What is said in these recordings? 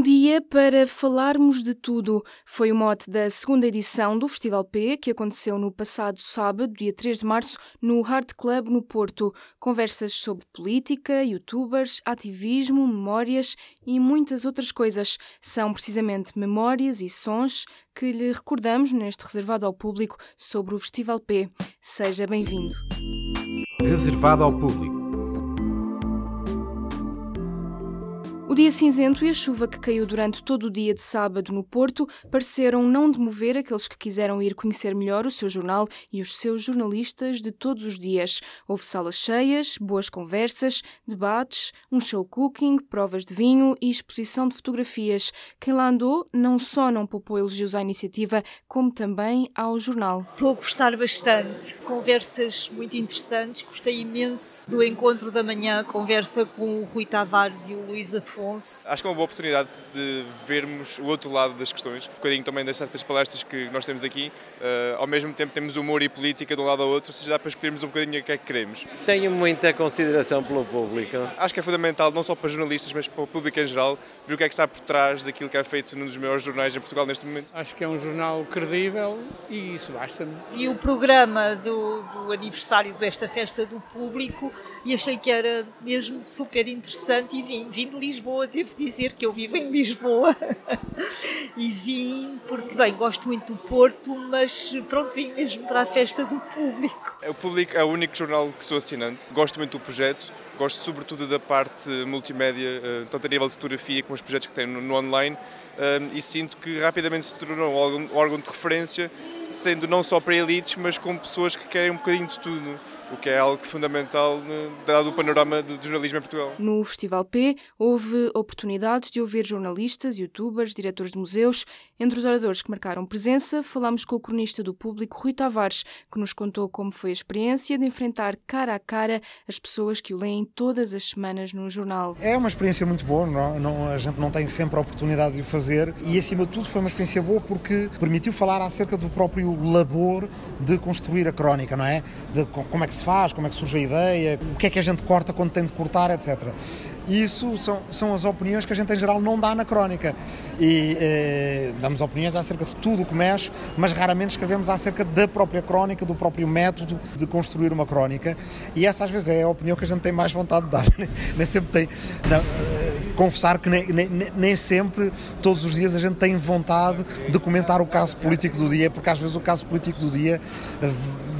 Um dia para falarmos de tudo. Foi o mote da segunda edição do Festival P, que aconteceu no passado sábado, dia 3 de março, no Hard Club no Porto. Conversas sobre política, youtubers, ativismo, memórias e muitas outras coisas. São precisamente memórias e sons que lhe recordamos neste reservado ao público sobre o Festival P. Seja bem-vindo. Reservado ao público. Dia cinzento e a chuva que caiu durante todo o dia de sábado no Porto pareceram não demover aqueles que quiseram ir conhecer melhor o seu jornal e os seus jornalistas de todos os dias. Houve salas cheias, boas conversas, debates, um show cooking, provas de vinho e exposição de fotografias. Quem lá andou não só não poupou elogios à iniciativa, como também ao jornal. Estou a gostar bastante. Conversas muito interessantes. Gostei imenso do encontro da manhã, conversa com o Rui Tavares e o Luís Afonso Afonso. Acho que é uma boa oportunidade de vermos o outro lado das questões, um bocadinho também das certas palestras que nós temos aqui. Uh, ao mesmo tempo temos humor e política de um lado ao outro, ou seja, dá para escolhermos um bocadinho o que é que queremos. Tenho muita consideração pelo público. Acho que é fundamental, não só para jornalistas, mas para o público em geral, ver o que é que está por trás daquilo que é feito num dos maiores jornais em Portugal neste momento. Acho que é um jornal credível e isso basta-me. Vi o programa do, do aniversário desta festa do público e achei que era mesmo super interessante e vim, vim de Lisboa Lisboa, devo dizer que eu vivo em Lisboa e vim porque, bem, gosto muito do Porto, mas pronto, vim mesmo para a festa do público. O público é o único jornal que sou assinante, gosto muito do projeto, gosto sobretudo da parte multimédia, eh, tanto a nível de fotografia como os projetos que tem no online eh, e sinto que rapidamente se tornou um órgão de referência, sendo não só para elites, mas com pessoas que querem um bocadinho de tudo o que é algo fundamental né, dado o panorama do jornalismo em Portugal. No Festival P houve oportunidades de ouvir jornalistas, youtubers, diretores de museus. Entre os oradores que marcaram presença, falamos com o cronista do público Rui Tavares, que nos contou como foi a experiência de enfrentar cara a cara as pessoas que o leem todas as semanas no jornal. É uma experiência muito boa, não, não, a gente não tem sempre a oportunidade de o fazer e, acima de tudo, foi uma experiência boa porque permitiu falar acerca do próprio labor de construir a crónica, não é? De como é que se faz, como é que surge a ideia, o que é que a gente corta quando tem de cortar, etc. Isso são, são as opiniões que a gente em geral não dá na crónica. E eh, damos opiniões acerca de tudo o que mexe, mas raramente escrevemos acerca da própria crónica, do próprio método de construir uma crónica. E essa às vezes é a opinião que a gente tem mais vontade de dar. nem sempre tem. Não, eh, confessar que nem, nem, nem, sempre, todos os dias, a gente tem vontade de comentar o caso político do dia, porque às vezes o caso político do dia eh,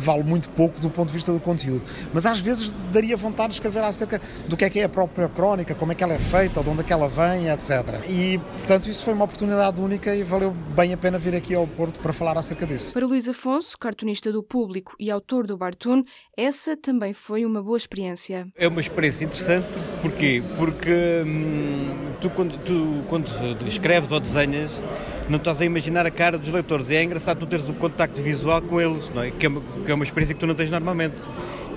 vale muito pouco do ponto de vista do conteúdo. Mas às vezes daria vontade de escrever acerca do que é que é a própria crónica, como é que ela é feita, de onde é que ela vem, etc. E, portanto, isso foi uma oportunidade única e valeu bem a pena vir aqui ao Porto para falar acerca disso. Para Luís Afonso, cartunista do Público e autor do Bartoon, essa também foi uma boa experiência. É uma experiência interessante, porquê? Porque hum, tu, quando, tu, quando escreves ou desenhas, não estás a imaginar a cara dos leitores. E é engraçado tu teres o um contacto visual com eles, não é? Que, é uma, que é uma experiência que tu não tens normalmente.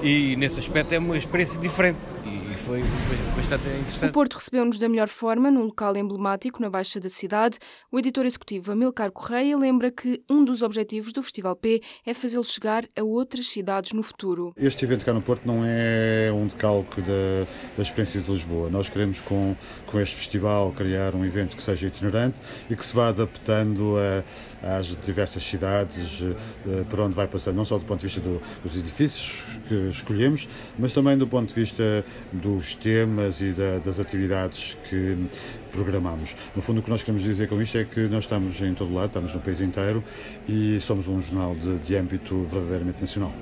E nesse aspecto é uma experiência diferente e foi bastante interessante. O Porto recebeu-nos da melhor forma num local emblemático na Baixa da cidade. O editor executivo Amilcar Correia lembra que um dos objetivos do Festival P é fazê-lo chegar a outras cidades no futuro. Este evento cá no Porto não é um decalque da, da experiência de Lisboa. Nós queremos com, com este festival criar um evento que seja itinerante e que se vá adaptando a, às diversas cidades eh, por onde vai passando, não só do ponto de vista do, dos edifícios que escolhemos, mas também do ponto de vista dos temas e da, das atividades que programamos. No fundo, o que nós queremos dizer com isto é que nós estamos em todo lado, estamos no país inteiro e somos um jornal de, de âmbito verdadeiramente nacional.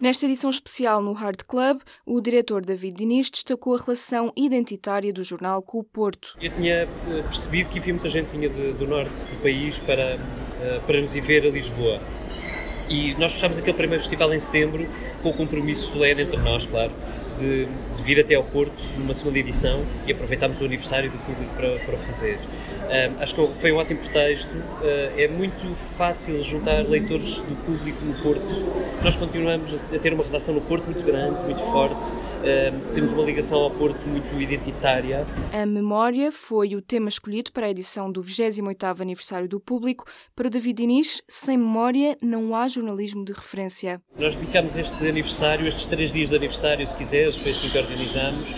Nesta edição especial no Hard Club, o diretor David Diniz destacou a relação identitária do jornal com o Porto. Eu tinha eh, percebido que havia muita gente vinha de, do norte do país para, eh, para nos ir ver a Lisboa. E nós fechámos aquele primeiro festival em setembro com o compromisso solene entre nós, claro, de, de, vir até ao Porto numa segunda edição e aproveitámos o aniversário do público para, para fazer. Um, acho que foi um ótimo pretexto. Uh, é muito fácil juntar leitores do público no Porto. Nós continuamos a ter uma redação no Porto muito grande, muito forte temos uma ligação ao Porto muito identitária. A memória foi o tema escolhido para a edição do 28º aniversário do Público. Para o David Inês, sem memória não há jornalismo de referência. Nós dedicamos este aniversário, estes três dias de aniversário, se quiseres, foi assim que organizamos,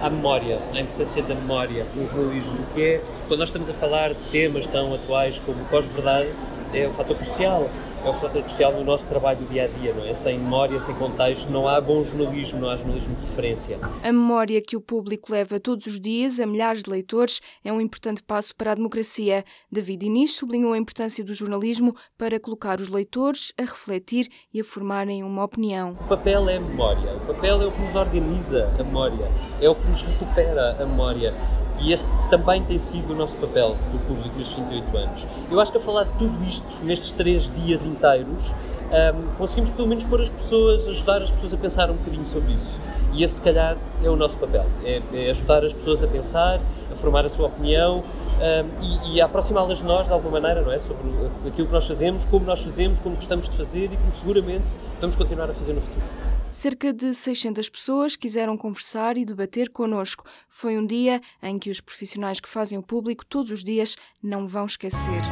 à memória, à importância da memória no jornalismo, que é, quando nós estamos a falar de temas tão atuais como pós-verdade, é um fator crucial é o fator crucial no nosso trabalho do dia a dia, não é? Sem memória, sem contexto, não há bom jornalismo, não há jornalismo de referência. A memória que o público leva todos os dias a milhares de leitores é um importante passo para a democracia. David Inês sublinhou a importância do jornalismo para colocar os leitores a refletir e a formarem uma opinião. O papel é a memória, o papel é o que nos organiza a memória, é o que nos recupera a memória. E esse também tem sido o nosso papel do público nestes 28 anos. Eu acho que a falar de tudo isto nestes três dias inteiros, um, conseguimos pelo menos pôr as pessoas, ajudar as pessoas a pensar um bocadinho sobre isso. E esse, se calhar, é o nosso papel: é, é ajudar as pessoas a pensar, a formar a sua opinião um, e, e a aproximá-las de nós de alguma maneira, não é? Sobre aquilo que nós fazemos, como nós fazemos, como gostamos de fazer e como seguramente vamos continuar a fazer no futuro. Cerca de 600 pessoas quiseram conversar e debater connosco. Foi um dia em que os profissionais que fazem o público todos os dias não vão esquecer.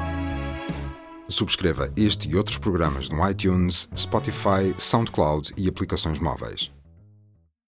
Subscreva este e outros programas no iTunes, Spotify, SoundCloud e aplicações móveis.